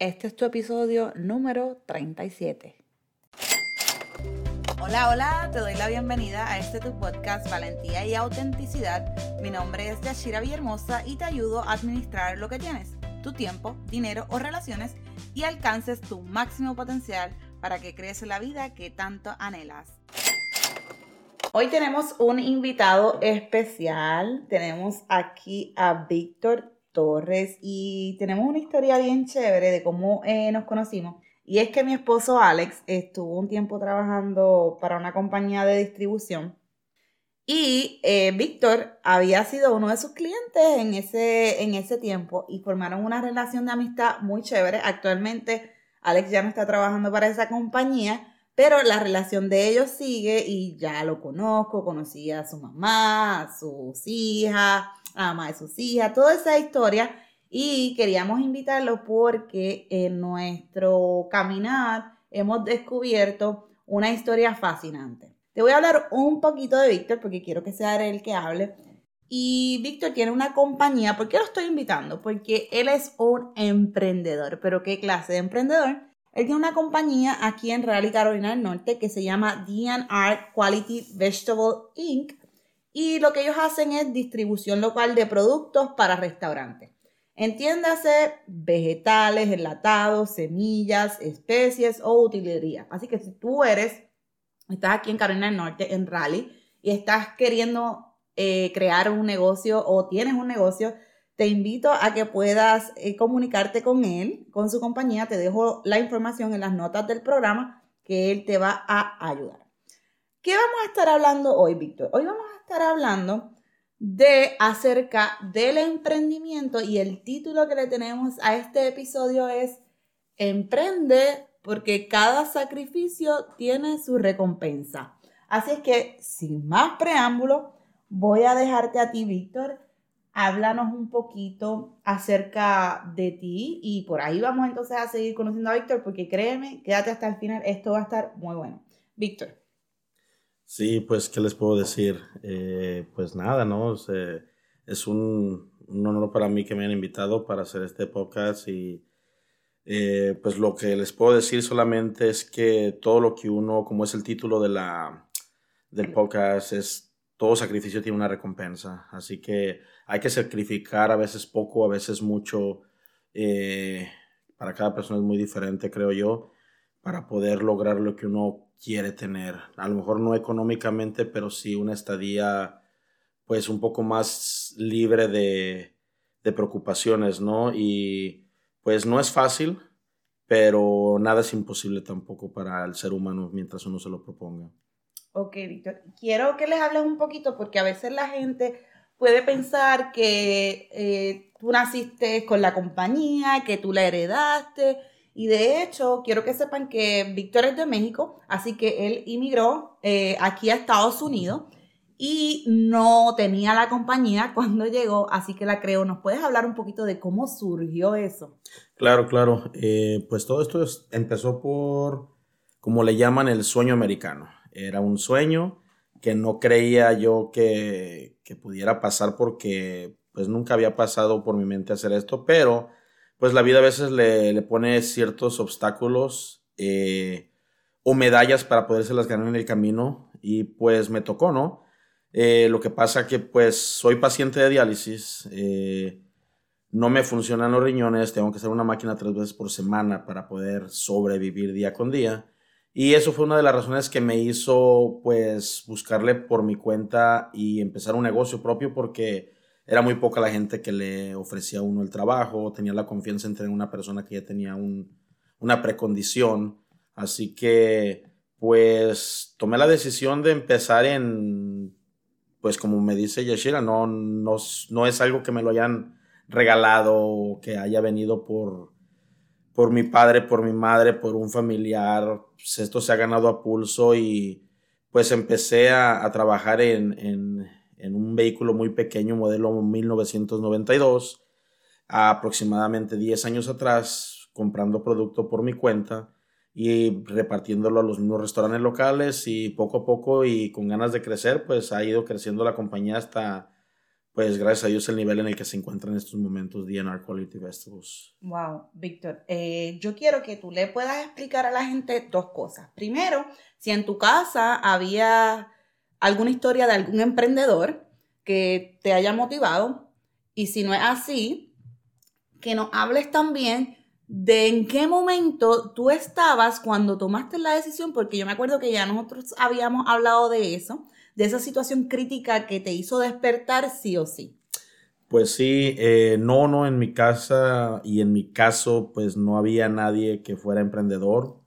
Este es tu episodio número 37. Hola, hola, te doy la bienvenida a este tu podcast Valentía y Autenticidad. Mi nombre es Yashira Villahermosa y te ayudo a administrar lo que tienes, tu tiempo, dinero o relaciones y alcances tu máximo potencial para que crees la vida que tanto anhelas. Hoy tenemos un invitado especial. Tenemos aquí a Víctor Torres y tenemos una historia bien chévere de cómo eh, nos conocimos. Y es que mi esposo Alex estuvo un tiempo trabajando para una compañía de distribución y eh, Víctor había sido uno de sus clientes en ese, en ese tiempo y formaron una relación de amistad muy chévere. Actualmente Alex ya no está trabajando para esa compañía, pero la relación de ellos sigue y ya lo conozco, conocí a su mamá, a sus hijas, a mamá de sus hijas, toda esa historia. Y queríamos invitarlo porque en nuestro caminar hemos descubierto una historia fascinante. Te voy a hablar un poquito de Víctor porque quiero que sea él el que hable. Y Víctor tiene una compañía. ¿Por qué lo estoy invitando? Porque él es un emprendedor. ¿Pero qué clase de emprendedor? Él tiene una compañía aquí en Raleigh, Carolina del Norte, que se llama DNR Quality Vegetable Inc. Y lo que ellos hacen es distribución local de productos para restaurantes. Entiéndase vegetales, enlatados, semillas, especies o utilería. Así que si tú eres, estás aquí en Carolina del Norte, en Raleigh, y estás queriendo eh, crear un negocio o tienes un negocio, te invito a que puedas eh, comunicarte con él, con su compañía. Te dejo la información en las notas del programa que él te va a ayudar. ¿Qué vamos a estar hablando hoy, Víctor? Hoy vamos a estar hablando de acerca del emprendimiento y el título que le tenemos a este episodio es Emprende porque cada sacrificio tiene su recompensa. Así es que, sin más preámbulo, voy a dejarte a ti, Víctor, háblanos un poquito acerca de ti y por ahí vamos entonces a seguir conociendo a Víctor porque créeme, quédate hasta el final, esto va a estar muy bueno. Víctor. Sí, pues, ¿qué les puedo decir? Eh, pues nada, ¿no? es un, honor para mí que me hayan invitado para hacer este podcast y eh, pues lo que les puedo decir solamente es que todo lo que uno, como es el título de la, del podcast, es todo sacrificio tiene una recompensa. Así que hay que sacrificar a veces poco, a veces mucho. Eh, para cada persona es muy diferente, creo yo, para poder lograr lo que uno quiere tener. A lo mejor no económicamente, pero sí una estadía pues un poco más libre de, de preocupaciones, ¿no? Y pues no es fácil, pero nada es imposible tampoco para el ser humano mientras uno se lo proponga. Ok, Víctor. Quiero que les hables un poquito porque a veces la gente puede pensar que eh, tú naciste con la compañía, que tú la heredaste. Y de hecho, quiero que sepan que Víctor es de México, así que él inmigró eh, aquí a Estados Unidos y no tenía la compañía cuando llegó, así que la creo. ¿Nos puedes hablar un poquito de cómo surgió eso? Claro, claro. Eh, pues todo esto empezó por, como le llaman, el sueño americano. Era un sueño que no creía yo que, pudiera pasar porque pues nunca había pasado por mi mente hacer esto, pero pues la vida a veces le, pone ciertos obstáculos eh, o medallas para las ganar en el camino y pues me tocó, ¿no? Eh, lo que pasa que pues soy paciente de diálisis, eh, no me funcionan los riñones, tengo que hacer una máquina tres veces por semana para poder sobrevivir día con día. Y eso fue una de las razones que me hizo pues buscarle por mi cuenta y empezar un negocio propio porque era muy poca la gente que le ofrecía a uno el trabajo, tenía la confianza entre una persona que ya tenía un, una precondición. Así que pues tomé la decisión de empezar en, pues como me dice Yashira, no, no, no es algo que me lo hayan regalado o que haya venido por, por mi padre, por mi madre, por un familiar. Pues esto se ha ganado a pulso y pues empecé a, trabajar en, en, un vehículo muy pequeño, modelo 1992, aproximadamente 10 años atrás, comprando producto por mi cuenta y repartiéndolo a los mismos restaurantes locales y poco a poco y con ganas de crecer, pues ha ido creciendo la compañía hasta pues gracias a Dios el nivel en el que se encuentra en estos momentos DNR Quality Vegetables. Wow, Víctor, eh, yo quiero que tú le puedas explicar a la gente dos cosas. Primero, si en tu casa había alguna historia de algún emprendedor que te haya motivado y si no es así, que nos hables también de en qué momento tú estabas cuando tomaste la decisión, porque yo me acuerdo que ya nosotros habíamos hablado de eso, de esa situación crítica que te hizo despertar sí o sí. Pues sí, eh, no, no, en mi casa y en mi caso, pues no había nadie que fuera emprendedor,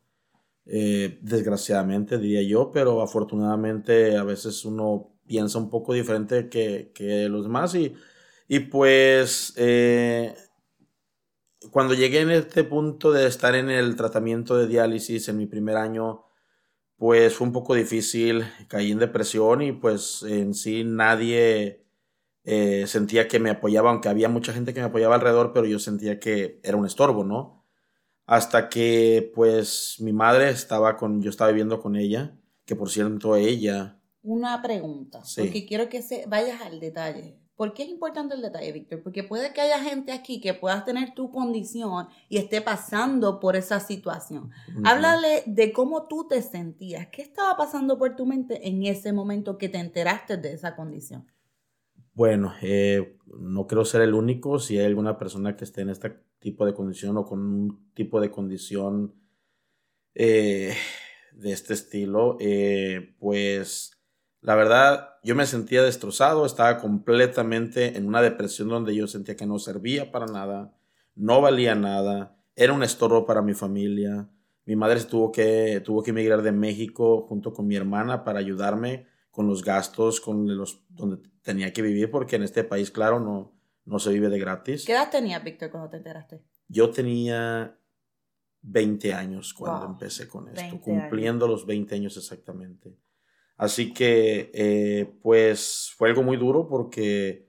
eh, desgraciadamente diría yo, pero afortunadamente a veces uno piensa un poco diferente que, que los demás y, y pues eh, cuando llegué en este punto de estar en el tratamiento de diálisis en mi primer año, pues fue un poco difícil, caí en depresión y pues en sí nadie eh, sentía que me apoyaba, aunque había mucha gente que me apoyaba alrededor, pero yo sentía que era un estorbo, ¿no? Hasta que pues mi madre estaba con, yo estaba viviendo con ella, que por cierto ella... Una pregunta, porque quiero que se, vayas al detalle. ¿Por qué es importante el detalle, Víctor? Porque puede que haya gente aquí que puedas tener tu condición y esté pasando por esa situación. Háblale de cómo tú te sentías. ¿Qué estaba pasando por tu mente en ese momento que te enteraste de esa condición? Bueno, eh, no creo ser el único. Si hay alguna persona que esté en este tipo de condición o con un tipo de condición eh, de este estilo, eh, pues la verdad, yo me sentía destrozado, estaba completamente en una depresión donde yo sentía que no servía para nada, no valía nada, era un estorbo para mi familia. Mi madre tuvo que, tuvo que emigrar de México junto con mi hermana para ayudarme con los gastos, con los donde tenía que vivir, porque en este país, claro, no, no se vive de gratis. ¿Qué edad tenías, Víctor, cuando te enteraste? Yo tenía 20 años cuando empecé con esto, cumpliendo los 20 años exactamente. Así que, eh, pues, fue algo muy duro porque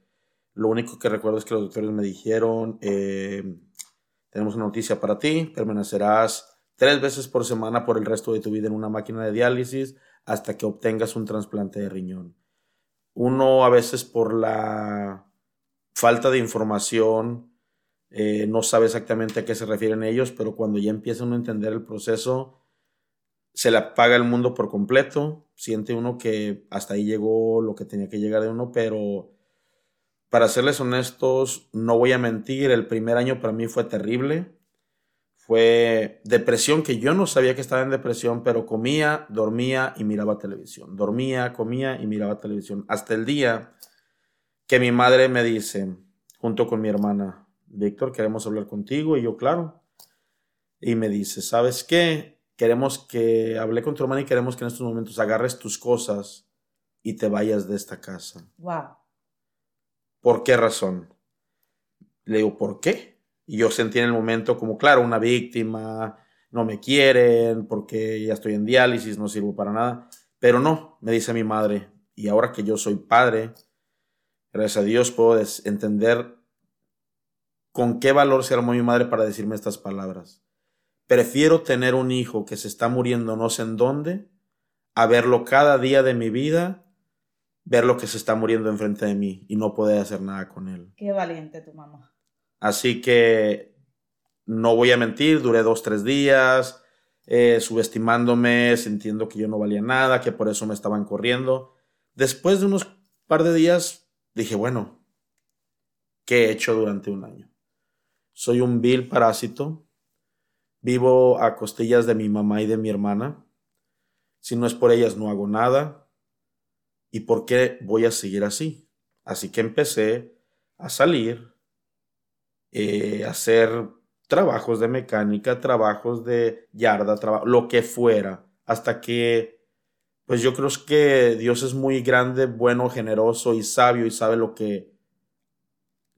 lo único que recuerdo es que los doctores me dijeron, eh, tenemos una noticia para ti, permanecerás tres veces por semana por el resto de tu vida en una máquina de diálisis hasta que obtengas un trasplante de riñón. Uno a veces por la falta de información eh, no sabe exactamente a qué se refieren ellos, pero cuando ya empieza uno a entender el proceso, se le apaga el mundo por completo, siente uno que hasta ahí llegó lo que tenía que llegar de uno, pero para serles honestos, no voy a mentir, el primer año para mí fue terrible, fue depresión que yo no sabía que estaba en depresión, pero comía, dormía y miraba televisión, dormía, comía y miraba televisión, hasta el día que mi madre me dice, junto con mi hermana, Víctor, queremos hablar contigo, y yo, claro, y me dice, ¿sabes qué? Queremos que, hablé con tu hermana y queremos que en estos momentos agarres tus cosas y te vayas de esta casa. Wow. ¿Por qué razón? Le digo, ¿por qué? Y yo sentí en el momento como, claro, una víctima, no me quieren porque ya estoy en diálisis, no sirvo para nada. Pero no, me dice mi madre, y ahora que yo soy padre, gracias a Dios puedo entender con qué valor se armó mi madre para decirme estas palabras. Prefiero tener un hijo que se está muriendo no sé en dónde, a verlo cada día de mi vida, ver lo que se está muriendo enfrente de mí y no poder hacer nada con él. Qué valiente tu mamá. Así que no voy a mentir, duré dos, tres días eh, subestimándome, sintiendo que yo no valía nada, que por eso me estaban corriendo. Después de unos par de días dije, bueno, ¿qué he hecho durante un año? Soy un vil parásito Vivo a costillas de mi mamá y de mi hermana. Si no es por ellas, no hago nada. ¿Y por qué voy a seguir así? Así que empecé a salir, eh, a hacer trabajos de mecánica, trabajos de yarda, lo que fuera, hasta que, pues yo creo que Dios es muy grande, bueno, generoso y sabio y sabe lo que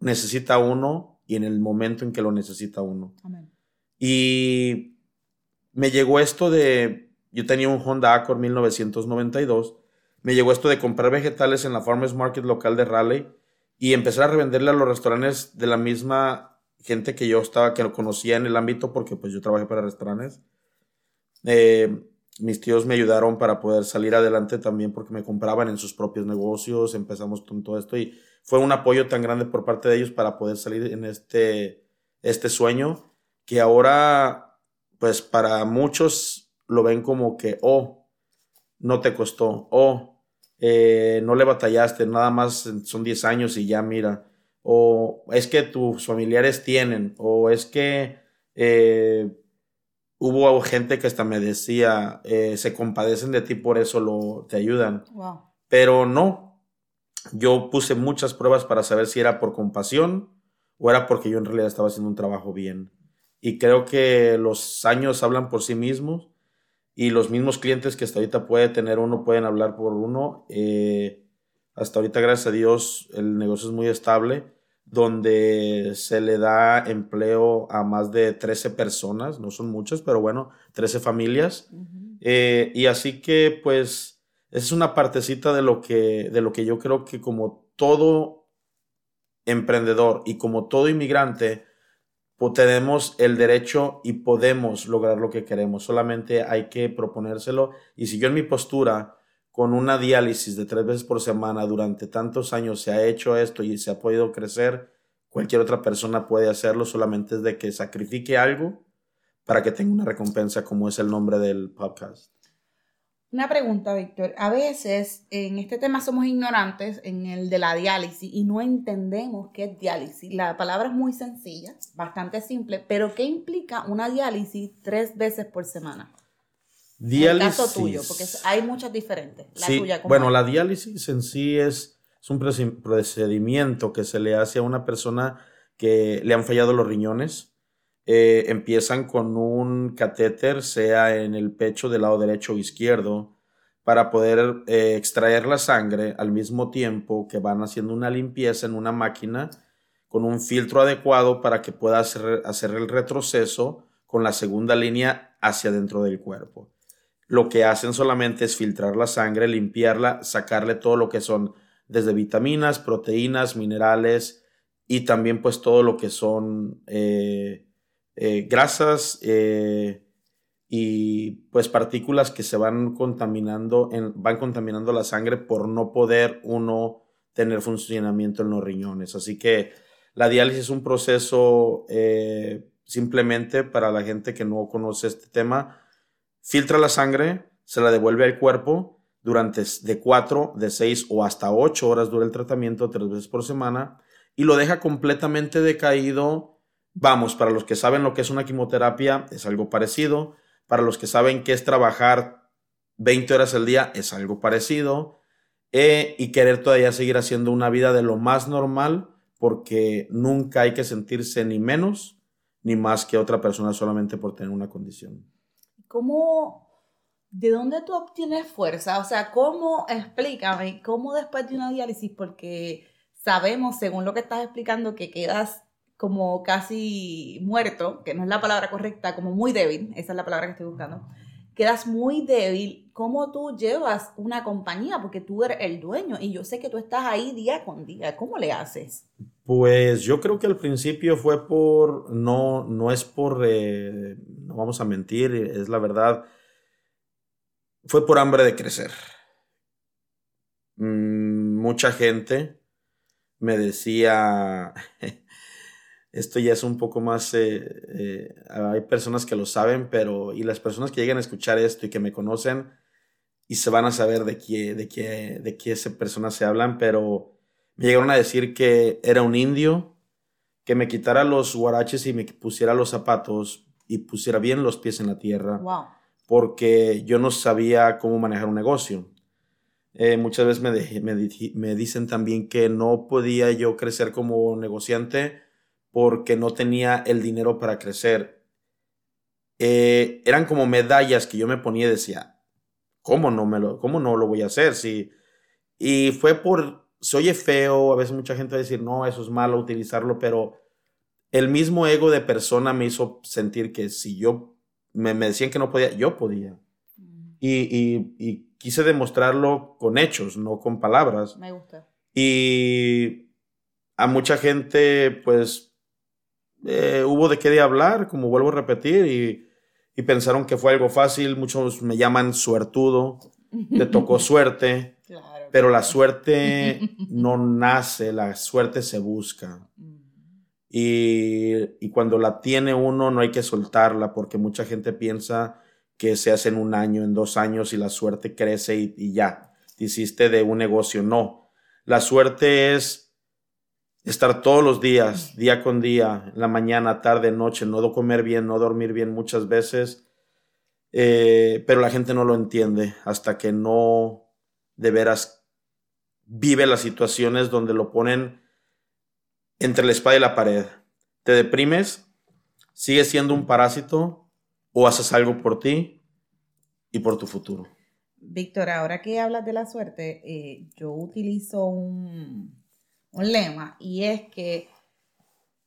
necesita uno y en el momento en que lo necesita uno. Amén. Y me llegó esto de, yo tenía un Honda Accord 1992, me llegó esto de comprar vegetales en la Farmers Market local de Raleigh y empezar a revenderle a los restaurantes de la misma gente que yo estaba, que lo conocía en el ámbito, porque pues yo trabajé para restaurantes. Eh, mis tíos me ayudaron para poder salir adelante también porque me compraban en sus propios negocios, empezamos con todo esto y fue un apoyo tan grande por parte de ellos para poder salir en este, este sueño que ahora, pues para muchos lo ven como que, oh, no te costó, oh, eh, no le batallaste, nada más son 10 años y ya mira, o es que tus familiares tienen, o es que... Eh, hubo gente que hasta me decía, eh, se compadecen de ti, por eso lo, te ayudan. Pero no, yo puse muchas pruebas para saber si era por compasión o era porque yo en realidad estaba haciendo un trabajo bien. Y creo que los años hablan por sí mismos y los mismos clientes que hasta ahorita puede tener uno pueden hablar por uno. Eh, hasta ahorita, gracias a Dios, el negocio es muy estable donde se le da empleo a más de 13 personas, no son muchas, pero bueno, 13 familias. Eh, y así que pues es una partecita de lo, que, de lo que yo creo que como todo emprendedor y como todo inmigrante, tenemos el derecho y podemos lograr lo que queremos, solamente hay que proponérselo. Y si yo en mi postura con una diálisis de tres veces por semana durante tantos años se ha hecho esto y se ha podido crecer, cualquier otra persona puede hacerlo, solamente es de que sacrifique algo para que tenga una recompensa como es el nombre del podcast. Una pregunta, Víctor. A veces en este tema somos ignorantes en el de la diálisis y no entendemos qué es diálisis. La palabra es muy sencilla, bastante simple, pero ¿qué implica una diálisis tres veces por semana? Diálisis. el caso tuyo, porque hay muchas diferentes. sí, bueno, la diálisis en sí es, es un procedimiento que se le hace a una persona que le han fallado los riñones. Eh, empiezan con un catéter, sea en el pecho del lado derecho o izquierdo, para poder eh, extraer la sangre al mismo tiempo que van haciendo una limpieza en una máquina con un filtro adecuado para que pueda hacer, el retroceso con la segunda línea hacia dentro del cuerpo. Lo que hacen solamente es filtrar la sangre, limpiarla, sacarle todo lo que son desde vitaminas, proteínas, minerales y también pues todo lo que son eh, eh, grasas eh, y pues partículas que se van contaminando, van contaminando la sangre por no poder uno tener funcionamiento en los riñones. Así que la diálisis es un proceso simplemente para la gente que no conoce este tema, filtra la sangre, se la devuelve al cuerpo durante de 4, de 6 o hasta 8 horas dura el tratamiento, tres veces por semana, y lo deja completamente decaído. Vamos, para los que saben lo que es una quimioterapia, es algo parecido. Para los que saben qué es trabajar 20 horas al día, es algo parecido. Eh, y querer todavía seguir haciendo una vida de lo más normal, porque nunca hay que sentirse ni menos ni más que otra persona solamente por tener una condición. ¿cómo, de dónde tú obtienes fuerza? O sea, ¿cómo, explícame, cómo después de una diálisis, porque sabemos, según lo que estás explicando, que quedas como casi muerto, que no es la palabra correcta, como muy débil, esa es la palabra que estoy buscando, quedas muy débil, ¿cómo tú llevas una compañía? Porque tú eres el dueño y yo sé que tú estás ahí día con día, ¿cómo le haces? Pues yo creo que al principio fue por, no, no es por, eh, no vamos a mentir, es la verdad, fue por hambre de crecer. Mm, mucha gente me decía, esto ya es un poco más, eh, eh, hay personas que lo saben, pero, y las personas que llegan a escuchar esto y que me conocen y se van a saber de qué, de qué, de qué personas se hablan, pero me llegaron a decir que era un indio, que me quitara los guaraches y me pusiera los zapatos y pusiera bien los pies en la tierra. Porque yo no sabía cómo manejar un negocio. Eh, muchas veces me, me, me, dicen también que no podía yo crecer como negociante porque no tenía el dinero para crecer. Eh, eran como medallas que yo me ponía y decía, ¿cómo no, me lo, cómo no lo voy a hacer? Si, y fue por se oye feo, a veces mucha gente va a decir, no, eso es malo utilizarlo, pero el mismo ego de persona me hizo sentir que si yo me, decían que no podía, yo podía. Mm. Y, quise demostrarlo con hechos, no con palabras. Me gusta. Y a mucha gente, pues, eh, hubo de qué de hablar, como vuelvo a repetir, y, y pensaron que fue algo fácil. Muchos me llaman suertudo, te tocó suerte, pero la suerte no nace, la suerte se busca. Y, cuando la tiene uno no hay que soltarla porque mucha gente piensa que se hace en un año, en dos años y la suerte crece y, y ya, te hiciste de un negocio. No, la suerte es estar todos los días, día con día, la mañana, tarde, noche, no comer bien, no dormir bien muchas veces, eh, pero la gente no lo entiende hasta que no de veras vive las situaciones donde lo ponen entre la espada y la pared. Te deprimes, sigues siendo un parásito o haces algo por ti y por tu futuro. Víctor, ahora que hablas de la suerte, eh, yo utilizo un, un lema y es que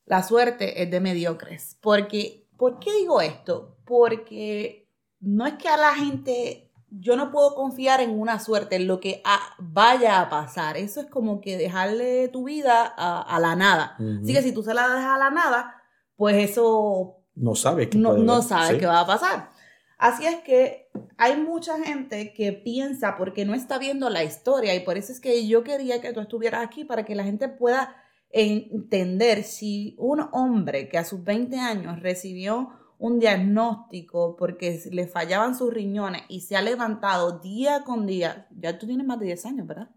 la suerte es de mediocres. Porque, ¿Por qué digo esto? Porque no es que a la gente, yo no puedo confiar en una suerte, en lo que vaya a pasar. Eso es como que dejarle tu vida a, la nada. Así que si tú se la dejas a la nada, pues eso... No sabe qué no, no sabe qué va a pasar. Así es que hay mucha gente que piensa porque no está viendo la historia y por eso es que yo quería que tú estuvieras aquí para que la gente pueda entender si un hombre que a sus 20 años recibió un diagnóstico porque le fallaban sus riñones y se ha levantado día con día, ya tú tienes más de 10 años, ¿verdad?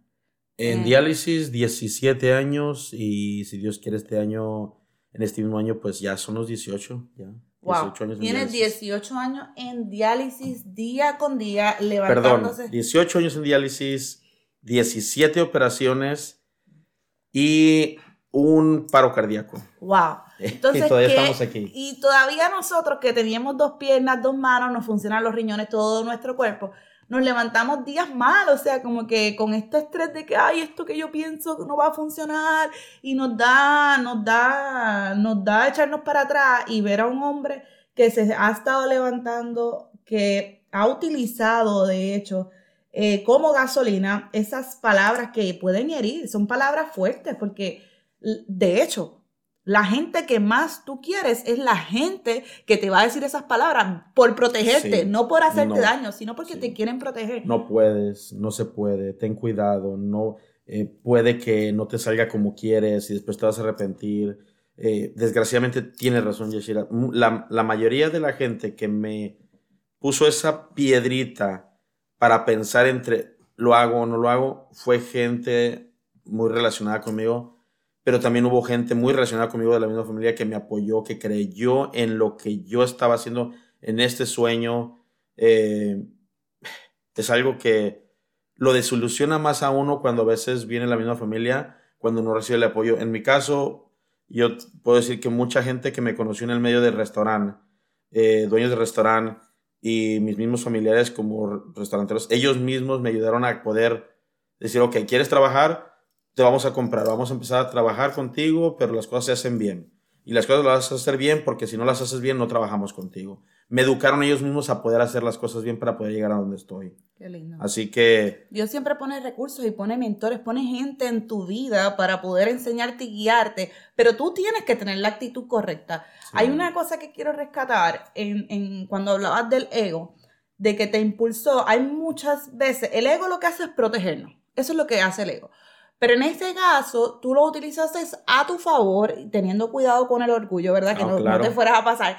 En eh. diálisis 17 años y si Dios quiere este año, en este mismo año, pues ya son los 18, ya. Wow. Tienes 18 años en diálisis día con día, levantándose. Perdón, 18 años en diálisis, 17 operaciones y un paro cardíaco. Wow. Entonces, y todavía estamos aquí. Y todavía nosotros que teníamos dos piernas, dos manos, nos funcionan los riñones, todo nuestro cuerpo nos levantamos días mal, o sea, como que con este estrés de que, ay, esto que yo pienso no va a funcionar y nos da, nos da, nos da echarnos para atrás y ver a un hombre que se ha estado levantando, que ha utilizado, de hecho, eh, como gasolina esas palabras que pueden herir, son palabras fuertes, porque de hecho, la gente que más tú quieres es la gente que te va a decir esas palabras por protegerte, no por hacerte daño, sino porque te quieren proteger. No puedes, no se puede, ten cuidado, no eh, puede que no te salga como quieres y después te vas a arrepentir. Eh, desgraciadamente tiene razón Yashira. La, la mayoría de la gente que me puso esa piedrita para pensar entre lo hago o no lo hago fue gente muy relacionada conmigo pero también hubo gente muy relacionada conmigo de la misma familia que me apoyó, que creyó en lo que yo estaba haciendo en este sueño. Eh, es algo que lo desilusiona más a uno cuando a veces viene la misma familia, cuando no recibe el apoyo. En mi caso, yo puedo decir que mucha gente que me conoció en el medio del restaurante, eh, dueños de restaurante y mis mismos familiares como restauranteros, ellos mismos me ayudaron a poder decir, ok, ¿quieres trabajar? Te vamos a comprar, vamos a empezar a trabajar contigo, pero las cosas se hacen bien. Y las cosas las vas a hacer bien porque si no las haces bien no trabajamos contigo. Me educaron ellos mismos a poder hacer las cosas bien para poder llegar a donde estoy. Qué lindo. Así que... Dios siempre pone recursos y pone mentores, pone gente en tu vida para poder enseñarte y guiarte, pero tú tienes que tener la actitud correcta. Hay una cosa que quiero rescatar en, en, cuando hablabas del ego, de que te impulsó. Hay muchas veces, el ego lo que hace es protegernos. Eso es lo que hace el ego. Pero en este caso, tú lo utilizaste a tu favor, teniendo cuidado con el orgullo, ¿verdad? Que no, te fueras a pasar.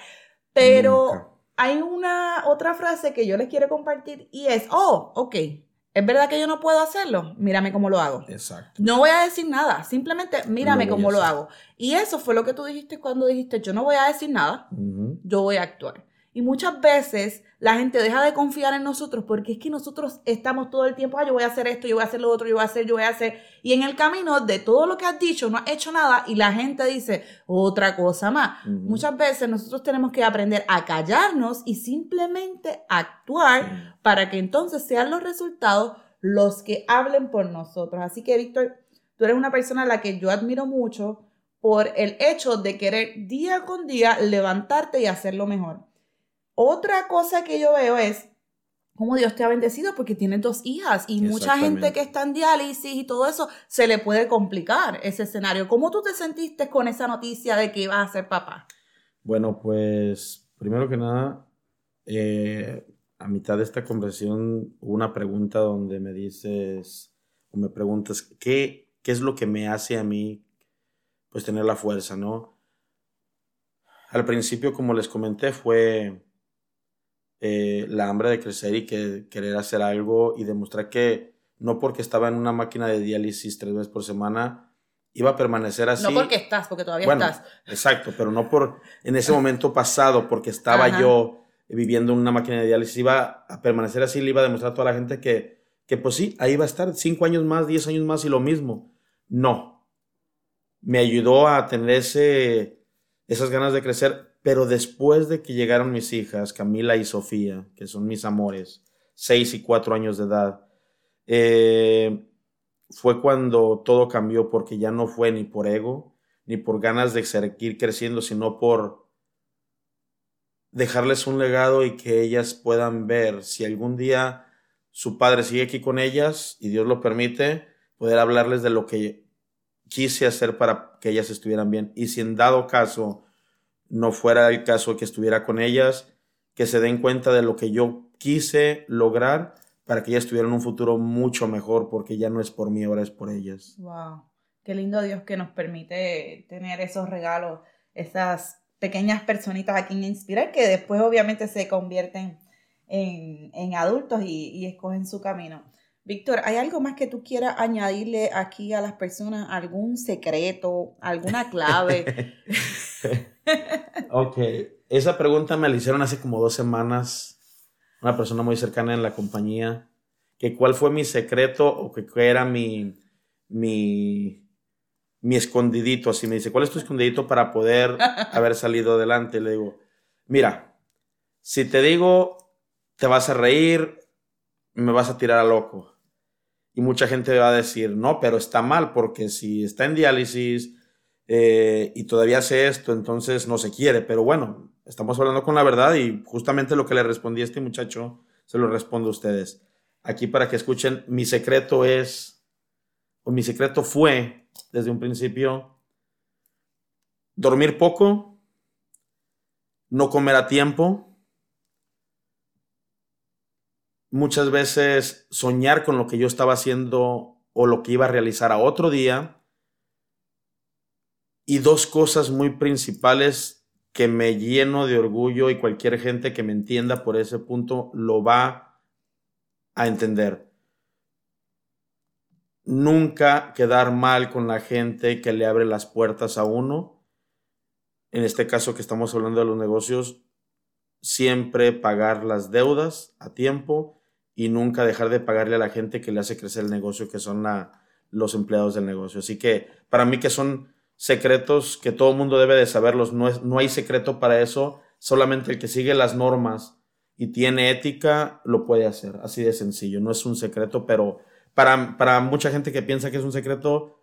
Pero hay una otra frase que yo les quiero compartir y es, oh, ok, ¿es verdad que yo no puedo hacerlo? Mírame cómo lo hago. Exacto. No voy a decir nada, simplemente mírame cómo lo hago. Y eso fue lo que tú dijiste cuando dijiste, yo no voy a decir nada, yo voy a actuar. Y muchas veces la gente deja de confiar en nosotros porque es que nosotros estamos todo el tiempo, ah, yo voy a hacer esto, yo voy a hacer lo otro, yo voy a hacer, yo voy a hacer. Y en el camino de todo lo que has dicho, no has hecho nada y la gente dice otra cosa más. Muchas veces nosotros tenemos que aprender a callarnos y simplemente actuar para que entonces sean los resultados los que hablen por nosotros. Así que, Víctor, tú eres una persona a la que yo admiro mucho por el hecho de querer día con día levantarte y hacerlo mejor. Otra cosa que yo veo es cómo Dios te ha bendecido porque tienes dos hijas y mucha gente que está en diálisis y todo eso se le puede complicar ese escenario. ¿Cómo tú te sentiste con esa noticia de que ibas a ser papá? Bueno, pues primero que nada, eh, a mitad de esta conversación hubo una pregunta donde me dices, o me preguntas, ¿qué, qué es lo que me hace a mí, pues, tener la fuerza, ¿no? Al principio, como les comenté, fue eh, la hambre de crecer y que, querer hacer algo y demostrar que no porque estaba en una máquina de diálisis tres veces por semana, iba a permanecer así. No porque estás, porque todavía estás. Exacto, pero no por en ese momento pasado, porque estaba yo viviendo en una máquina de diálisis, iba a permanecer así, le iba a demostrar a toda la gente que, que pues sí, ahí va a estar cinco años más, diez años más y lo mismo. No. Me ayudó a tener ese, esas ganas de crecer, pero después de que llegaron mis hijas, Camila y Sofía, que son mis amores, seis y cuatro años de edad, eh, fue cuando todo cambió porque ya no fue ni por ego, ni por ganas de seguir creciendo, sino por dejarles un legado y que ellas puedan ver si algún día su padre sigue aquí con ellas y Dios lo permite, poder hablarles de lo que quise hacer para que ellas estuvieran bien. Y si en dado caso no fuera el caso que estuviera con ellas, que se den cuenta de lo que yo quise lograr para que ellas tuvieran un futuro mucho mejor, porque ya no es por mí, ahora es por ellas. Wow, qué lindo Dios que nos permite tener esos regalos, esas pequeñas personitas a quien inspirar, que después obviamente se convierten en, adultos y, escogen su camino. Víctor, ¿hay algo más que tú quieras añadirle aquí a las personas? ¿Algún secreto? ¿Alguna clave? ok, esa pregunta me la hicieron hace como dos semanas una persona muy cercana en la compañía, que cuál fue mi secreto o que era mi, mi, mi escondidito, así me dice, ¿cuál es tu escondidito para poder haber salido adelante? Le digo, mira, si te digo, te vas a reír, me vas a tirar a loco. Y mucha gente va a decir, no, pero está mal, porque si está en diálisis eh, y todavía hace esto, entonces no se quiere. Pero bueno, estamos hablando con la verdad y justamente lo que le respondí a este muchacho, se lo respondo a ustedes. Aquí para que escuchen, mi secreto es, o mi secreto fue desde un principio. Dormir poco, no comer a tiempo, muchas veces soñar con lo que yo estaba haciendo o lo que iba a realizar a otro día. Y dos cosas muy principales que me lleno de orgullo y cualquier gente que me entienda por ese punto lo va a entender nunca quedar mal con la gente que le abre las puertas a uno. En este caso que estamos hablando de los negocios, siempre pagar las deudas a tiempo y nunca dejar de pagarle a la gente que le hace crecer el negocio, que son los empleados del negocio. Así que para mí que son secretos que todo el mundo debe de saberlos, no, es, no hay secreto para eso, solamente el que sigue las normas y tiene ética lo puede hacer, así de sencillo, no es un secreto, pero para, mucha gente que piensa que es un secreto,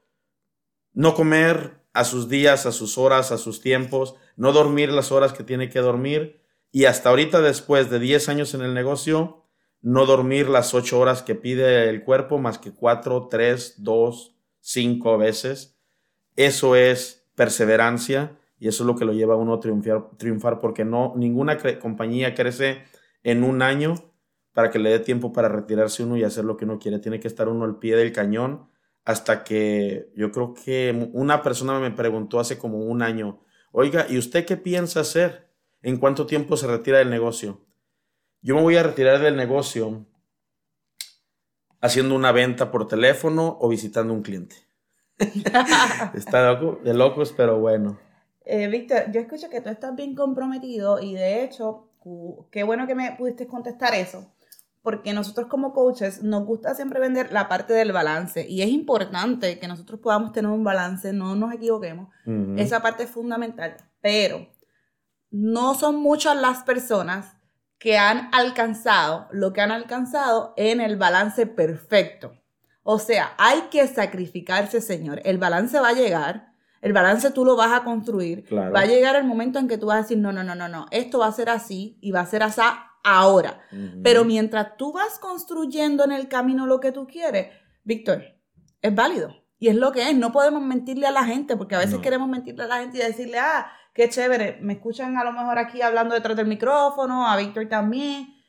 no comer a sus días, a sus horas, a sus tiempos, no dormir las horas que tiene que dormir y hasta ahorita después de 10 años en el negocio, no dormir las 8 horas que pide el cuerpo más que 4, 3, 2, 5 veces. Eso es perseverancia y eso es lo que lo lleva a uno a triunfar, triunfar porque no, ninguna compañía crece en un año para que le dé tiempo para retirarse uno y hacer lo que uno quiere. Tiene que estar uno al pie del cañón hasta que yo creo que una persona me preguntó hace como un año, oiga, ¿y usted qué piensa hacer? ¿En cuánto tiempo se retira del negocio? Yo me voy a retirar del negocio haciendo una venta por teléfono o visitando un cliente. Está de locos, pero bueno. Eh, Víctor, yo escucho que tú estás bien comprometido y de hecho, qué bueno que me pudiste contestar eso, porque nosotros como coaches nos gusta siempre vender la parte del balance y es importante que nosotros podamos tener un balance, no nos equivoquemos, esa parte es fundamental, pero no son muchas las personas que han alcanzado lo que han alcanzado en el balance perfecto. O sea, hay que sacrificarse, señor. El balance va a llegar, el balance tú lo vas a construir. Va a llegar el momento en que tú vas a decir, no, no, no, no, no, esto va a ser así y va a ser así ahora. Pero mientras tú vas construyendo en el camino lo que tú quieres, Víctor, es válido. Y es lo que es. No podemos mentirle a la gente, porque a veces queremos mentirle a la gente y decirle, ah, qué chévere, me escuchan a lo mejor aquí hablando detrás del micrófono, a Víctor también.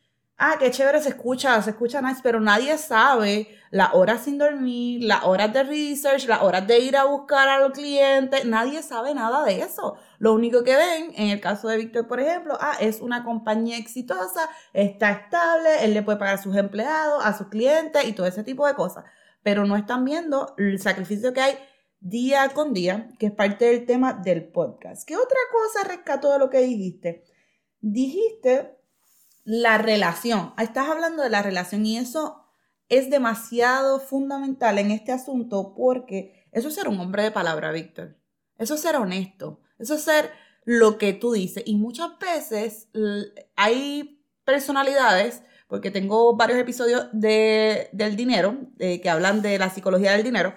Ah, qué chévere se escucha, se escucha nice, pero nadie sabe las horas sin dormir, las horas de research, las horas de ir a buscar a los clientes, nadie sabe nada de eso. Lo único que ven, en el caso de Víctor, por ejemplo, ah, es una compañía exitosa, está estable, él le puede pagar a sus empleados, a sus clientes y todo ese tipo de cosas. Pero no están viendo el sacrificio que hay día con día, que es parte del tema del podcast. ¿Qué otra cosa rescató de lo que dijiste? Dijiste la relación. Estás hablando de la relación y eso es demasiado fundamental en este asunto porque eso es ser un hombre de palabra, Víctor. Eso es ser honesto. Eso es ser lo que tú dices. Y muchas veces hay personalidades, porque tengo varios episodios de, del dinero, que hablan de la psicología del dinero,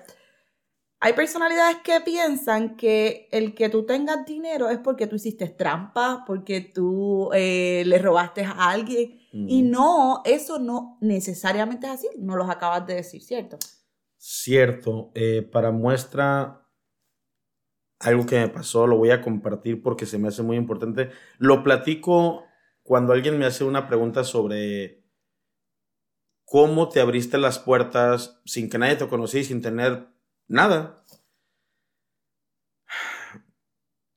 hay personalidades que piensan que el que tú tengas dinero es porque tú hiciste trampa, porque tú eh, le robaste a alguien. Y no, eso no necesariamente es así. No los acabas de decir, ¿cierto? Cierto. Eh, para muestra, algo que me pasó, lo voy a compartir porque se me hace muy importante. Lo platico cuando alguien me hace una pregunta sobre cómo te abriste las puertas sin que nadie te conociera sin tener nada.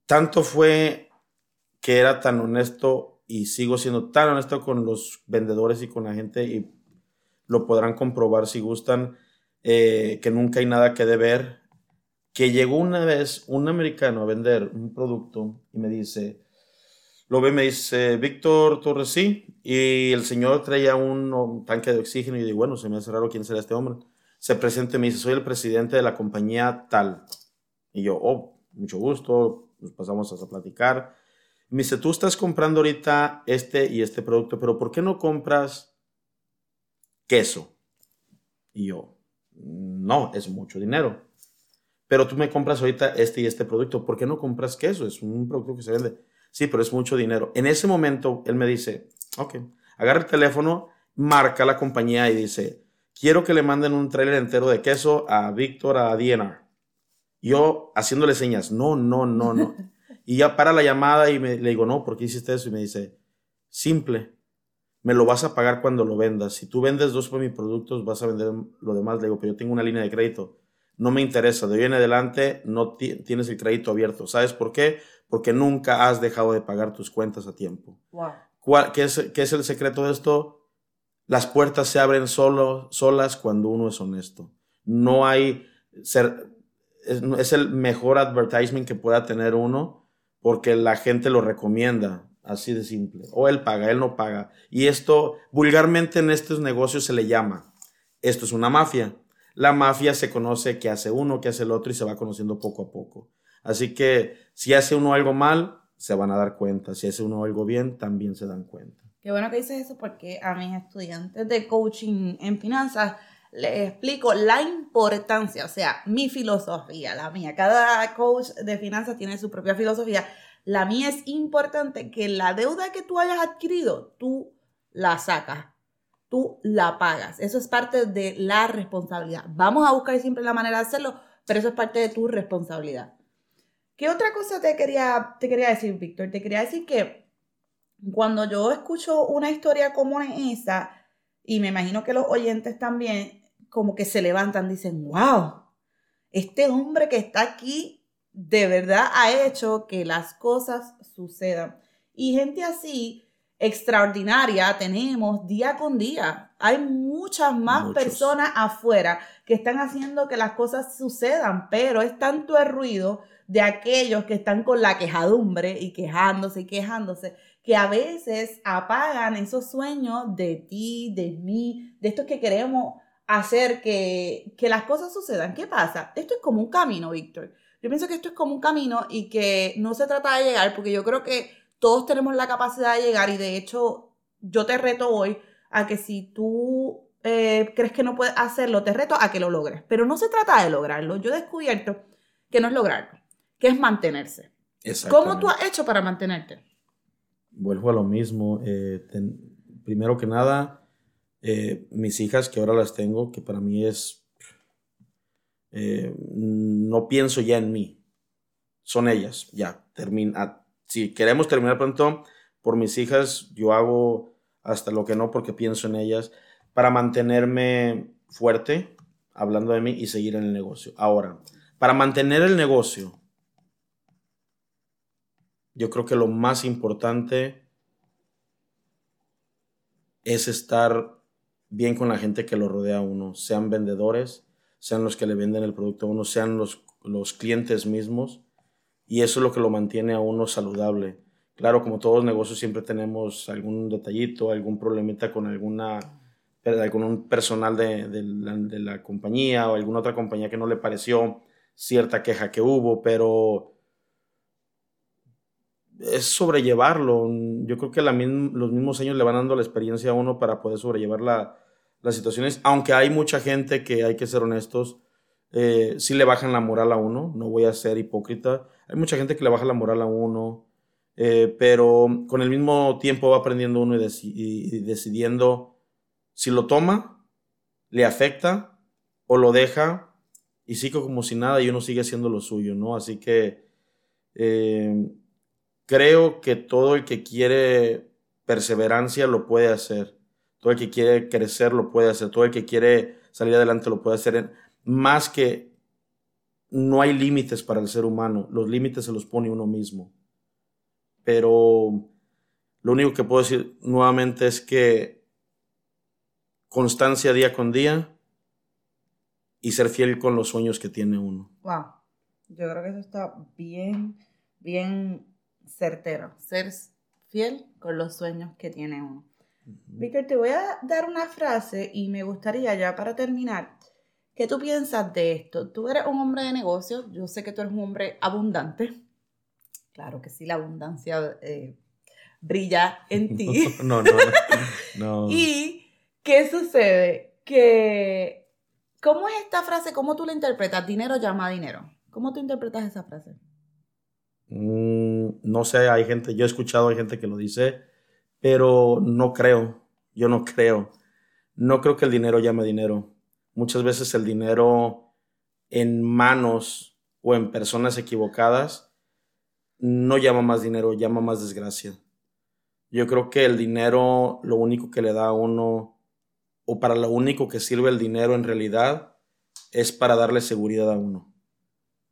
Tanto fue que era tan honesto y sigo siendo tan honesto con los vendedores y con la gente y lo podrán comprobar si gustan, eh, que nunca hay nada que deber, que llegó una vez un americano a vender un producto y me dice, lo ve, me dice, Víctor Torres, sí, y el señor traía un, un tanque de oxígeno y digo, bueno, se me hace raro quién será este hombre se presenta y me dice, soy el presidente de la compañía tal. Y yo, oh, mucho gusto, nos pasamos a platicar. me dice, tú estás comprando ahorita este y este producto, pero ¿por qué no compras queso? Y yo, no, es mucho dinero. Pero tú me compras ahorita este y este producto, ¿por qué no compras queso? Es un producto que se vende. Sí, pero es mucho dinero. En ese momento, él me dice, ok, agarra el teléfono, marca la compañía y dice, quiero que le manden un trailer entero de queso a Víctor, a DNR. Yo haciéndole señas, no, no, no, no. y ya para la llamada y me, le digo, no, ¿por qué hiciste eso? Y me dice, simple, me lo vas a pagar cuando lo vendas. Si tú vendes dos de mis productos, vas a vender lo demás. Le digo, pero yo tengo una línea de crédito. No me interesa. De hoy en adelante no tienes el crédito abierto. ¿Sabes por qué? Porque nunca has dejado de pagar tus cuentas a tiempo. qué, es, ¿Qué es el secreto de esto? Las puertas se abren solo, solas cuando uno es honesto. No hay ser, es, el mejor advertisement que pueda tener uno porque la gente lo recomienda, así de simple. O él paga, él no paga. Y esto, vulgarmente en estos negocios se le llama, esto es una mafia. La mafia se conoce que hace uno, que hace el otro y se va conociendo poco a poco. Así que si hace uno algo mal, se van a dar cuenta. Si hace uno algo bien, también se dan cuenta. Qué bueno que dices eso porque a mis estudiantes de coaching en finanzas les explico la importancia, o sea, mi filosofía, la mía. Cada coach de finanzas tiene su propia filosofía. La mía es importante que la deuda que tú hayas adquirido, tú la sacas, tú la pagas. Eso es parte de la responsabilidad. Vamos a buscar siempre la manera de hacerlo, pero eso es parte de tu responsabilidad. ¿Qué otra cosa te quería, te quería decir, Víctor? Te quería decir que cuando yo escucho una historia como esa, y me imagino que los oyentes también, como que se levantan, dicen, wow, este hombre que está aquí de verdad ha hecho que las cosas sucedan. Y gente así, extraordinaria, tenemos día con día. Hay muchas más personas afuera que están haciendo que las cosas sucedan, pero es tanto el ruido de aquellos que están con la quejadumbre y quejándose y quejándose que a veces apagan esos sueños de ti, de mí, de estos que queremos hacer que, que las cosas sucedan. ¿Qué pasa? Esto es como un camino, Víctor. Yo pienso que esto es como un camino y que no se trata de llegar, porque yo creo que todos tenemos la capacidad de llegar y de hecho yo te reto hoy a que si tú eh, crees que no puedes hacerlo, te reto a que lo logres. Pero no se trata de lograrlo. Yo he descubierto que no es lograrlo, que es mantenerse. ¿Cómo tú has hecho para mantenerte? Vuelvo a lo mismo. Eh, primero que nada, eh, mis hijas, que ahora las tengo, que para mí es... Eh, no pienso ya en mí. son ellas, ya, termina. Si queremos terminar pronto, por mis hijas, yo hago hasta lo que no porque pienso en ellas, para mantenerme fuerte, hablando de mí, y seguir en el negocio. Ahora, para mantener el negocio, yo creo que lo más importante es estar bien con la gente que lo rodea a uno, sean vendedores, sean los que le venden el producto a uno, sean los, los clientes mismos. Y eso es lo que lo mantiene a uno saludable. Claro, como todos los negocios siempre tenemos algún detallito, algún problemita con alguna algún personal de, de, la, de, la, compañía o alguna otra compañía que no le pareció cierta queja que hubo, pero es sobrellevarlo. Yo creo que los mismos años le van dando la experiencia a uno para poder sobrellevar la, las situaciones, aunque hay mucha gente que hay que ser honestos, eh, sí le bajan la moral a uno, no voy a ser hipócrita, hay mucha gente que le baja la moral a uno, eh, pero con el mismo tiempo va aprendiendo uno y, y, decidiendo si lo toma, le afecta o lo deja y sigue como si nada y uno sigue haciendo lo suyo, ¿no? Así que eh, creo que todo el que quiere perseverancia lo puede hacer. Todo el que quiere crecer lo puede hacer. Todo el que quiere salir adelante lo puede hacer. Más que no hay límites para el ser humano. Los límites se los pone uno mismo. Pero lo único que puedo decir nuevamente es que constancia día con día y ser fiel con los sueños que tiene uno. Wow. Yo creo que eso está bien, bien certero. Ser fiel con los sueños que tiene uno. Víctor, te voy a dar una frase y me gustaría ya para terminar, ¿qué tú piensas de esto? Tú eres un hombre de negocios, yo sé que tú eres un hombre abundante. Claro que sí, la abundancia eh, brilla en ti. no, no, no. ¿Y qué sucede? Que, ¿cómo es esta frase? ¿Cómo tú la interpretas? Dinero llama a dinero. ¿Cómo tú interpretas esa frase? Mm, no sé, hay gente, yo he escuchado, hay gente que lo dice pero no creo, yo no creo. No creo que el dinero llame dinero. Muchas veces el dinero en manos o en personas equivocadas no llama más dinero, llama más desgracia. Yo creo que el dinero, lo único que le da a uno, o para lo único que sirve el dinero en realidad, es para darle seguridad a uno.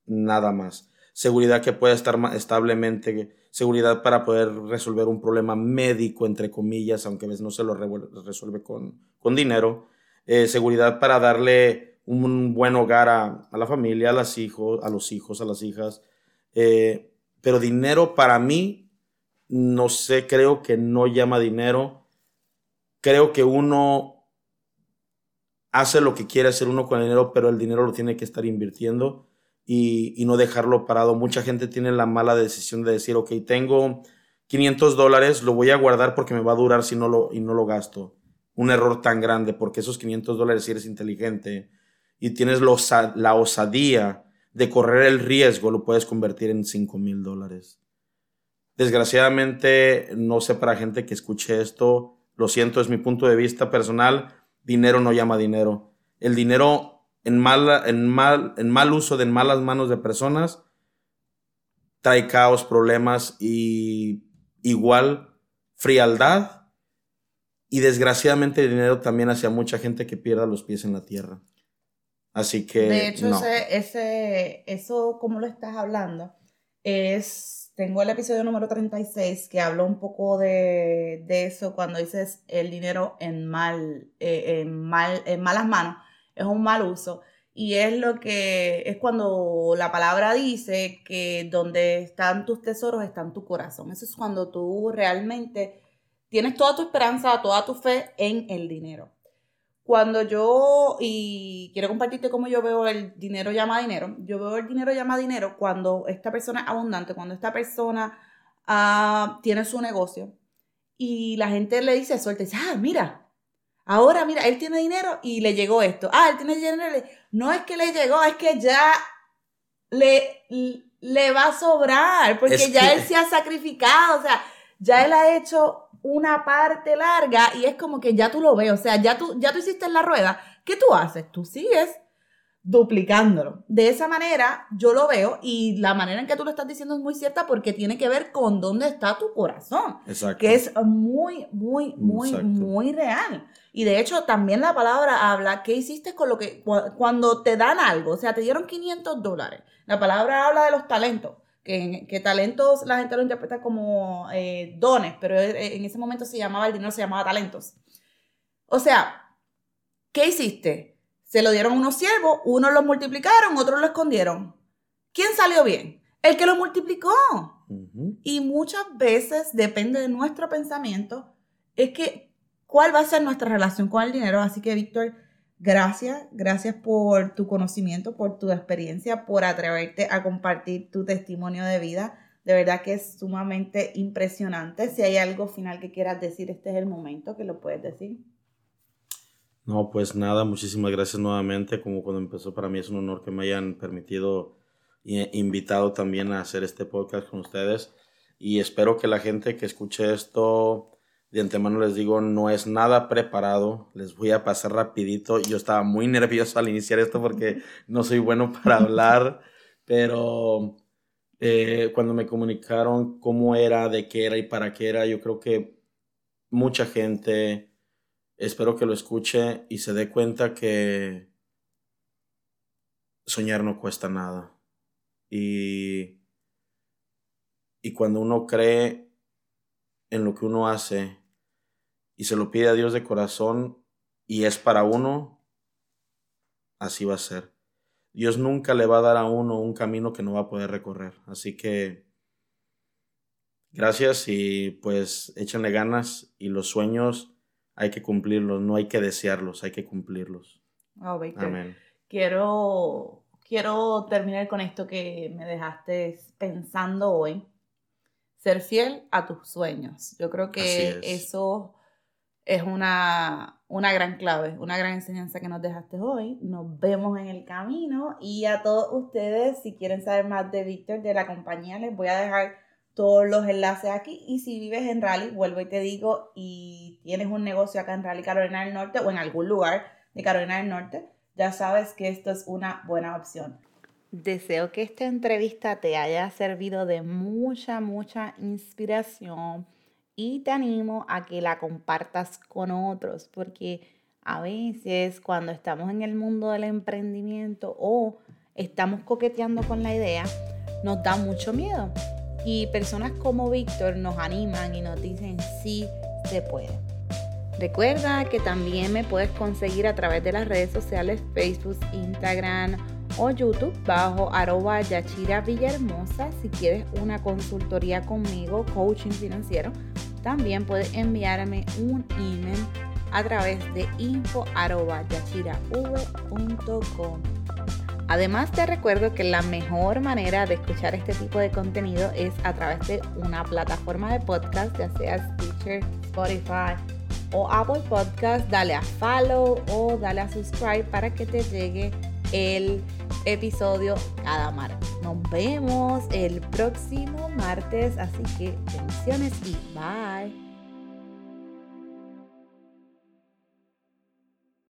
Nada más. Seguridad que pueda estar establemente seguridad para poder resolver un problema médico, entre comillas, aunque a veces no se lo resuelve con, con dinero, eh, seguridad para darle un buen hogar a, a, la familia, a, las hijos, a los hijos, a las hijas, eh, pero dinero para mí, no sé, creo que no llama dinero, creo que uno hace lo que quiere hacer uno con el dinero, pero el dinero lo tiene que estar invirtiendo y, no dejarlo parado. Mucha gente tiene la mala decisión de decir, ok, tengo 500 dólares, lo voy a guardar porque me va a durar si no lo, y no lo gasto. Un error tan grande, porque esos 500 dólares, si eres inteligente y tienes la osadía de correr el riesgo, lo puedes convertir en 5 mil dólares. Desgraciadamente, no sé para gente que escuche esto, lo siento, es mi punto de vista personal, dinero no llama dinero. El dinero en, en, mal, en mal uso de malas manos de personas, trae caos, problemas y igual frialdad y desgraciadamente el dinero también hacia mucha gente que pierda los pies en la tierra. Así que... De hecho, ese, ese, eso como lo estás hablando, es, tengo el episodio número 36 que habla un poco de, de eso cuando dices el dinero en, mal, eh, en, mal, en malas manos es un mal uso. Y es lo que es cuando la palabra dice que donde están tus tesoros está en tu corazón. Eso es cuando tú realmente tienes toda tu esperanza, toda tu fe en el dinero. Cuando yo, y quiero compartirte cómo yo veo el dinero llama dinero, yo veo el dinero llama dinero cuando esta persona es abundante, cuando esta persona ah, tiene su negocio y la gente le dice suerte, dice, ah, mira, Ahora, mira, él tiene dinero y le llegó esto. Ah, él tiene dinero. No es que le llegó, es que ya le, le va a sobrar, porque ya él se ha sacrificado, o sea, ya él ha hecho una parte larga y es como que ya tú lo ves, o sea, ya tú, ya tú hiciste la rueda. ¿Qué tú haces? Tú sigues duplicándolo. De esa manera yo lo veo y la manera en que tú lo estás diciendo es muy cierta porque tiene que ver con dónde está tu corazón. Exacto. Que es muy, muy, muy, Exacto. muy real. Y de hecho también la palabra habla qué hiciste con lo que, cu- cuando te dan algo, o sea, te dieron 500 dólares. La palabra habla de los talentos. Que, que talentos la gente lo interpreta como eh, dones, pero eh, en ese momento se llamaba, el dinero se llamaba talentos. O sea, ¿qué hiciste? Se lo dieron a unos siervos, unos lo multiplicaron, otros lo escondieron. ¿Quién salió bien? El que lo multiplicó. Y muchas veces depende de nuestro pensamiento, es que cuál va a ser nuestra relación con el dinero. Así que, Víctor, gracias, gracias por tu conocimiento, por tu experiencia, por atreverte a compartir tu testimonio de vida. De verdad que es sumamente impresionante. Si hay algo final que quieras decir, este es el momento que lo puedes decir. No, pues nada, muchísimas gracias nuevamente. Como cuando empezó, para mí es un honor que me hayan permitido e invitado también a hacer este podcast con ustedes. Y espero que la gente que escuche esto, de antemano les digo, no es nada preparado. Les voy a pasar rapidito. Yo estaba muy nervioso al iniciar esto porque no soy bueno para hablar, pero eh, cuando me comunicaron cómo era, de qué era y para qué era, yo creo que mucha gente espero que lo escuche y se dé cuenta que soñar no cuesta nada. Y, y cuando uno cree en lo que uno hace y se lo pide a Dios de corazón y es para uno, así va a ser. Dios nunca le va a dar a uno un camino que no va a poder recorrer. Así que gracias y pues échenle ganas y los sueños hay que cumplirlos, no hay que desearlos, hay que cumplirlos. Oh. Amén. Quiero, quiero terminar con esto que me dejaste pensando hoy. Ser fiel a tus sueños. Yo creo que es. eso es una, una gran clave, una gran enseñanza que nos dejaste hoy. Nos vemos en el camino y a todos ustedes, si quieren saber más de Víctor, de la compañía, les voy a dejar todos los enlaces aquí. Y si vives en Raleigh, vuelvo y te digo, y tienes un negocio acá en Raleigh, Carolina del Norte o en algún lugar de Carolina del Norte, ya sabes que esto es una buena opción. Deseo que esta entrevista te haya servido de mucha, mucha inspiración y te animo a que la compartas con otros, porque a veces cuando estamos en el mundo del emprendimiento o estamos coqueteando con la idea, nos da mucho miedo. Y personas como Víctor nos animan y nos dicen sí se puede. Recuerda que también me puedes conseguir a través de las redes sociales Facebook, Instagram o YouTube bajo arroba Yachira Villahermosa. Si quieres una consultoría conmigo, coaching financiero, también puedes enviarme un email a través de info arroba yachirav.com. Además te recuerdo que la mejor manera de escuchar este tipo de contenido es a través de una plataforma de podcast, ya sea Stitcher, Spotify o Apple Podcast. Dale a follow o dale a subscribe para que te llegue el episodio cada martes. Nos vemos el próximo martes, así que bendiciones y bye.